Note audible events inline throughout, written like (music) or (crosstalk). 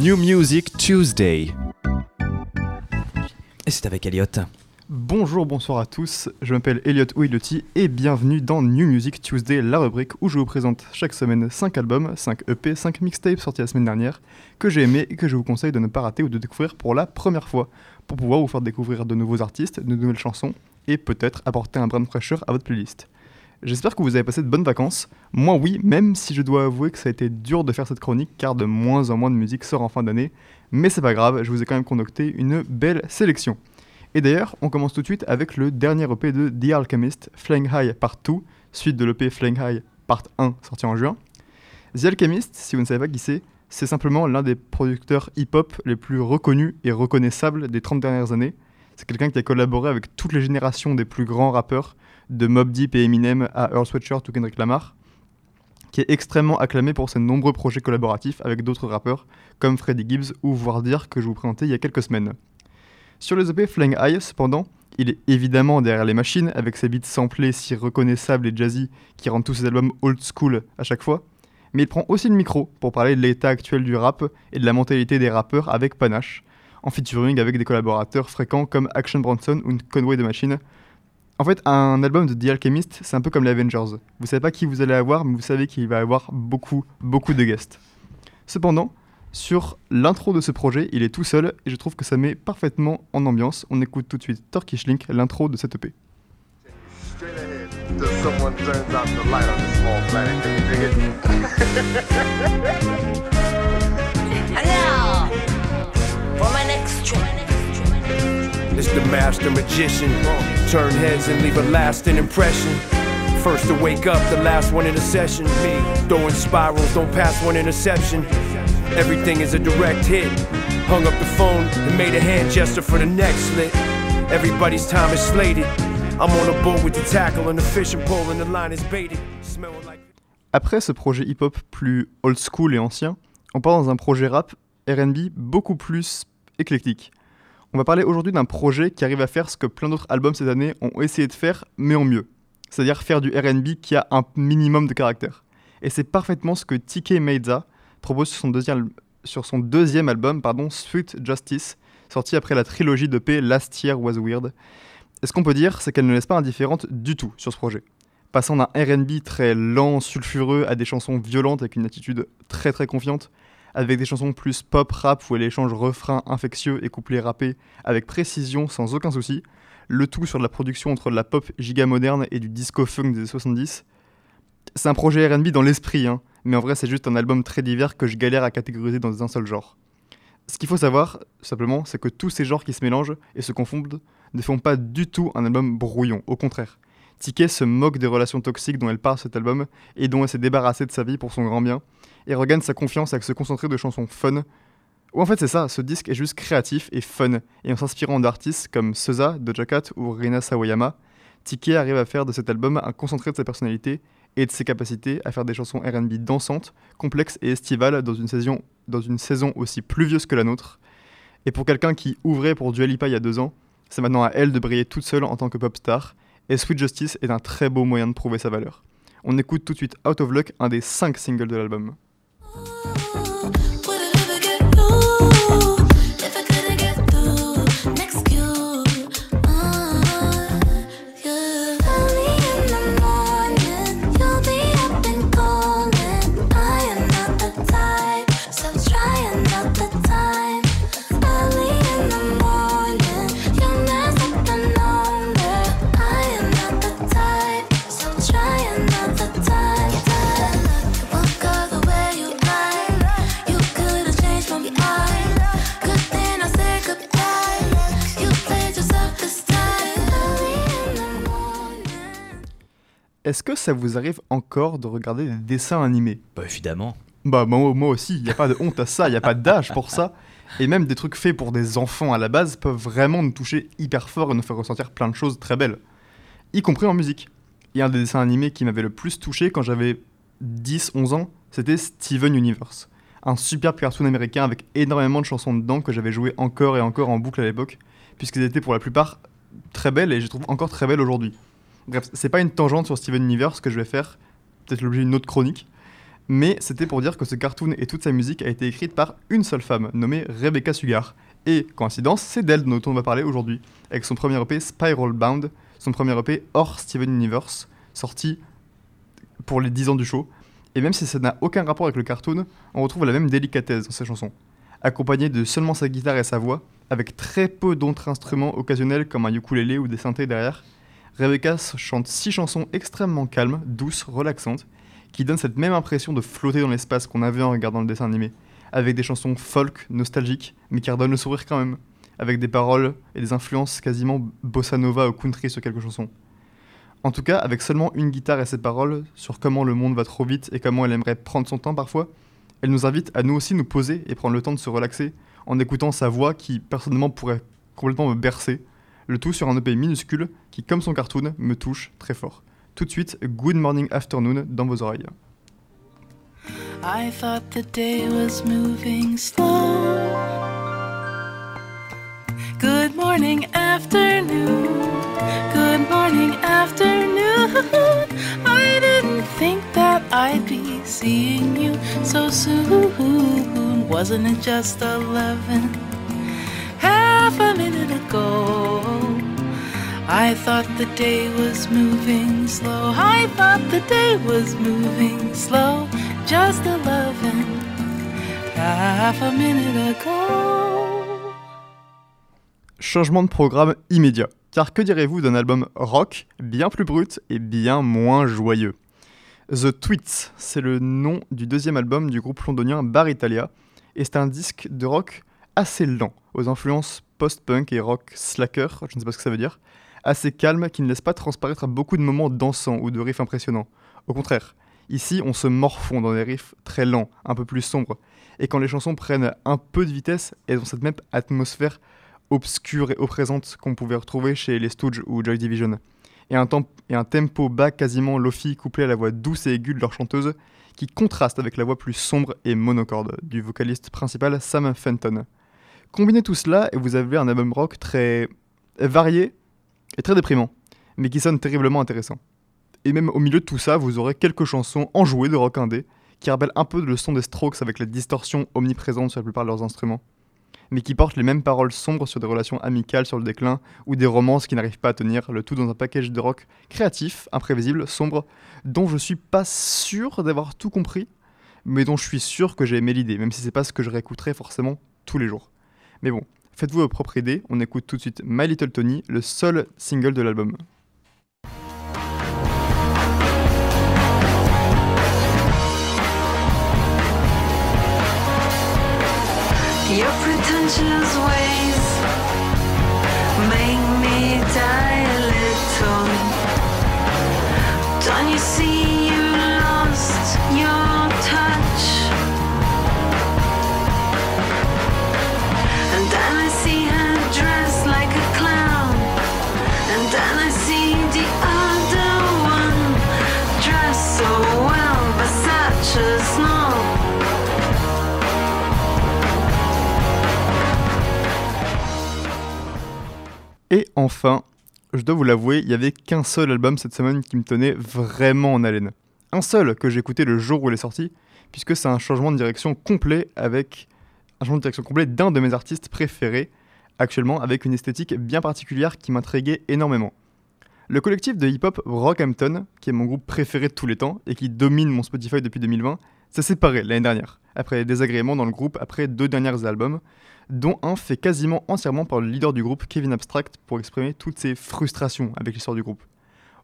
New Music Tuesday. Et c'est avec Elliot. Bonjour, bonsoir à tous, je m'appelle Elliot Ouilotti et bienvenue dans New Music Tuesday, la rubrique où je vous présente chaque semaine 5 albums, 5 EP, 5 mixtapes sortis la semaine dernière que j'ai aimé et que je vous conseille de ne pas rater ou de découvrir pour la première fois pour pouvoir vous faire découvrir de nouveaux artistes, de nouvelles chansons et peut-être apporter un brin de fraîcheur à votre playlist. J'espère que vous avez passé de bonnes vacances. Moi oui, même si je dois avouer que ça a été dur de faire cette chronique car de moins en moins de musique sort en fin d'année, mais c'est pas grave, je vous ai quand même concocté une belle sélection. Et d'ailleurs, on commence tout de suite avec le dernier EP de The Alchemist, Flying High Part 2, suite de l'EP Flying High Part 1 sorti en juin. The Alchemist, si vous ne savez pas qui c'est, c'est simplement l'un des producteurs hip-hop les plus reconnus et reconnaissables des 30 dernières années. C'est quelqu'un qui a collaboré avec toutes les générations des plus grands rappeurs, de Mob Deep et Eminem à Earl Sweatshirt ou Kendrick Lamar, qui est extrêmement acclamé pour ses nombreux projets collaboratifs avec d'autres rappeurs comme Freddie Gibbs ou Voir Dire que je vous présentais il y a quelques semaines. Sur les EP Flying High, cependant, il est évidemment derrière les machines, avec ses beats samplés si reconnaissables et jazzy qui rendent tous ses albums old school à chaque fois, mais il prend aussi le micro pour parler de l'état actuel du rap et de la mentalité des rappeurs avec panache, en featuring avec des collaborateurs fréquents comme Action Bronson ou Conway the Machine. En fait, un album de The Alchemist, c'est un peu comme les Avengers. Vous savez pas qui vous allez avoir, mais vous savez qu'il va y avoir beaucoup, beaucoup de guests. Cependant, sur l'intro de ce projet, il est tout seul et je trouve que ça met parfaitement en ambiance. On écoute tout de suite Turkish Link, l'intro de cette EP. (laughs) the master magician. Turn heads and leave a lasting impression. First to wake up, the last one in a session. Me throwing spirals, don't pass one interception. Everything is a direct hit. Hung up the phone and made a hand gesture for the next slit. Everybody's time is slated. I'm on a boat with the tackle and the fishing pole and the line is baited. Smelling like. Après ce projet hip-hop plus old school et ancien, on part dans un projet rap RB beaucoup plus éclectique. On va parler aujourd'hui d'un projet qui arrive à faire ce que plein d'autres albums cette année ont essayé de faire, mais en mieux. C'est-à-dire faire du RB qui a un minimum de caractère. Et c'est parfaitement ce que TK Meiza propose sur son deuxième, sur son deuxième album, pardon, Sweet Justice, sorti après la trilogie de paix Last Year Was Weird. Et ce qu'on peut dire, c'est qu'elle ne laisse pas indifférente du tout sur ce projet. Passant d'un RB très lent, sulfureux, à des chansons violentes avec une attitude très très confiante, avec des chansons plus pop rap où elle échange refrains infectieux et couplets rappés avec précision sans aucun souci, le tout sur la production entre de la pop giga moderne et du disco funk des années 70. C'est un projet RB dans l'esprit, hein, mais en vrai c'est juste un album très divers que je galère à catégoriser dans un seul genre. Ce qu'il faut savoir, simplement, c'est que tous ces genres qui se mélangent et se confondent ne font pas du tout un album brouillon, au contraire. Ticket se moque des relations toxiques dont elle parle cet album et dont elle s'est débarrassée de sa vie pour son grand bien, et regagne sa confiance avec se concentrer de chansons fun. Ou en fait c'est ça, ce disque est juste créatif et fun, et en s'inspirant d'artistes comme Seza, Doja Cat ou Rina Sawayama, Ticket arrive à faire de cet album un concentré de sa personnalité et de ses capacités à faire des chansons RB dansantes, complexes et estivales dans une, saison, aussi pluvieuse que la nôtre. Et pour quelqu'un qui ouvrait pour Dua Lipa il y a deux ans, c'est maintenant à elle de briller toute seule en tant que pop star, et Sweet Justice est un très beau moyen de prouver sa valeur. On écoute tout de suite Out of Luck, un des cinq singles de l'album. Est-ce que ça vous arrive encore de regarder des dessins animés? Bah évidemment. Bah moi, moi aussi, il n'y a pas de honte à ça, il n'y a pas d'âge pour ça. Et même des trucs faits pour des enfants à la base peuvent vraiment nous toucher hyper fort et nous faire ressentir plein de choses très belles. Y compris en musique. Et un des dessins animés qui m'avait le plus touché quand j'avais 10-11 ans, c'était Steven Universe. Un superbe cartoon américain avec énormément de chansons dedans que j'avais joué encore et encore en boucle à l'époque, puisqu'elles étaient pour la plupart très belles et je les trouve encore très belles aujourd'hui. Bref, c'est pas une tangente sur Steven Universe que je vais faire, peut-être l'objet d'une autre chronique, Mais c'était pour dire que ce cartoon et toute sa musique a été écrite par une seule femme, nommée Rebecca Sugar. Et, coïncidence, c'est d'elle dont on va parler aujourd'hui, avec son premier EP Spiral Bound, son premier EP hors Steven Universe, sorti pour les 10 ans du show. Et même si ça n'a aucun rapport avec le cartoon, on retrouve la même délicatesse dans ses chansons. Accompagnée de seulement sa guitare et sa voix, avec très peu d'autres instruments occasionnels comme un ukulélé ou des synthés derrière, Rebecca chante six chansons extrêmement calmes, douces, relaxantes, qui donnent cette même impression de flotter dans l'espace qu'on avait en regardant le dessin animé, avec des chansons folk, nostalgiques, mais qui redonnent le sourire quand même, avec des paroles et des influences quasiment bossa nova ou country sur quelques chansons. En tout cas, avec seulement une guitare et ses paroles sur comment le monde va trop vite et comment elle aimerait prendre son temps parfois, elle nous invite à nous aussi nous poser et prendre le temps de se relaxer en écoutant sa voix qui personnellement pourrait complètement me bercer, le tout sur un EP minuscule qui, comme son cartoon, me touche très fort. Tout de suite, Good Morning Afternoon dans vos oreilles. I thought the day was moving slow. Good morning, afternoon. Good morning, afternoon. I didn't think that I'd be seeing you so soon. Wasn't it just 11? Half a minute ago. I thought the day was moving slow. I thought the day was moving slow. Just 11. Half a minute ago. Changement de programme immédiat. Car que direz-vous d'un album rock bien plus brut et bien moins joyeux? The Tweets, c'est le nom du deuxième album du groupe londonien Bar Italia, et c'est un disque de rock assez lent, aux influences post-punk et rock slacker, je ne sais pas ce que ça veut dire, assez calme qui ne laisse pas transparaître beaucoup de moments dansants ou de riffs impressionnants. Au contraire, ici on se morfond dans des riffs très lents, un peu plus sombres, et quand les chansons prennent un peu de vitesse, elles ont cette même atmosphère obscure et oppressante qu'on pouvait retrouver chez les Stooges ou Joy Division. Et un, tempo bas quasiment lofi couplé à la voix douce et aiguë de leur chanteuse qui contraste avec la voix plus sombre et monocorde du vocaliste principal Sam Fenton. Combinez tout cela et vous avez un album rock très varié et très déprimant, mais qui sonne terriblement intéressant. Et même au milieu de tout ça, vous aurez quelques chansons enjouées de rock indé qui rappellent un peu le son des Strokes avec la distorsion omniprésente sur la plupart de leurs instruments mais qui portent les mêmes paroles sombres sur des relations amicales sur le déclin ou des romances qui n'arrivent pas à tenir, le tout dans un package de rock créatif, imprévisible, sombre, dont je suis pas sûr d'avoir tout compris, mais dont je suis sûr que j'ai aimé l'idée, même si c'est pas ce que je réécouterai forcément tous les jours. Mais bon, faites-vous vos propres idées, on écoute tout de suite My Little Tony, le seul single de l'album. Et enfin, je dois vous l'avouer, il n'y avait qu'un seul album cette semaine qui me tenait vraiment en haleine. Un seul que j'ai écouté le jour où il est sorti, puisque c'est un changement de direction complet avec un changement de direction complet d'un de mes artistes préférés actuellement, avec une esthétique bien particulière qui m'intriguait énormément. Le collectif de hip-hop Rockhampton, qui est mon groupe préféré de tous les temps et qui domine mon Spotify depuis 2020, s'est séparé l'année dernière, après des désagréments dans le groupe après deux derniers albums, dont un fait quasiment entièrement par le leader du groupe, Kevin Abstract, pour exprimer toutes ses frustrations avec l'histoire du groupe.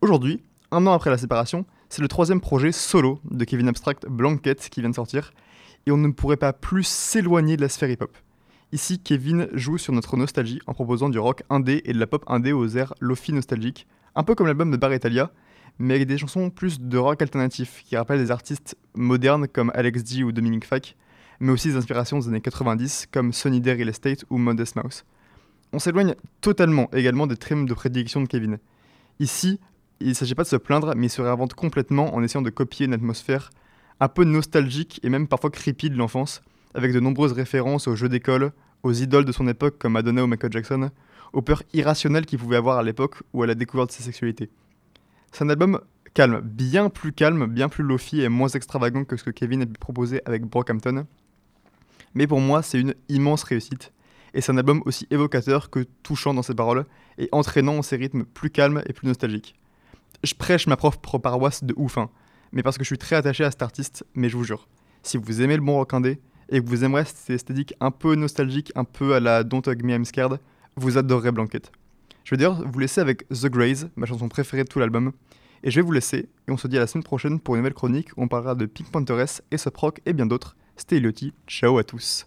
Aujourd'hui, un an après la séparation, c'est le troisième projet solo de Kevin Abstract, Blanket, qui vient de sortir, et on ne pourrait pas plus s'éloigner de la sphère hip-hop. Ici, Kevin joue sur notre nostalgie en proposant du rock indé et de la pop indé aux airs lofi nostalgiques, un peu comme l'album de Bar Italia, mais avec des chansons plus de rock alternatif qui rappellent des artistes modernes comme Alex G ou Dominic Fike, mais aussi des inspirations des années 90 comme Sonny Day Real Estate ou Modest Mouse. On s'éloigne totalement également des trims de prédilection de Kevin. Ici, il ne s'agit pas de se plaindre, mais il se réinvente complètement en essayant de copier une atmosphère un peu nostalgique et même parfois creepy de l'enfance, avec de nombreuses références aux jeux d'école, aux idoles de son époque comme Madonna ou Michael Jackson, aux peurs irrationnelles qu'il pouvait avoir à l'époque ou à la découverte de sa sexualité. C'est un album calme, bien plus calme, bien plus lofi et moins extravagant que ce que Kevin a pu proposer avec Brockhampton. Mais pour moi, c'est une immense réussite. Et c'est un album aussi évocateur que touchant dans ses paroles et entraînant en ses rythmes plus calmes et plus nostalgiques. Je prêche ma propre paroisse de ouf, hein, mais parce que je suis très attaché à cet artiste, mais je vous jure, si vous aimez le bon rock indé et que vous aimerez cette esthétique un peu nostalgique, un peu à la Don't Hug Me I'm Scared, vous adorerez Blanket. Je vais d'ailleurs vous laisser avec The Grays, ma chanson préférée de tout l'album, et je vais vous laisser, et on se dit à la semaine prochaine pour une nouvelle chronique où on parlera de Pink Pantheress, Rock et bien d'autres. C'était Eliotti, ciao à tous.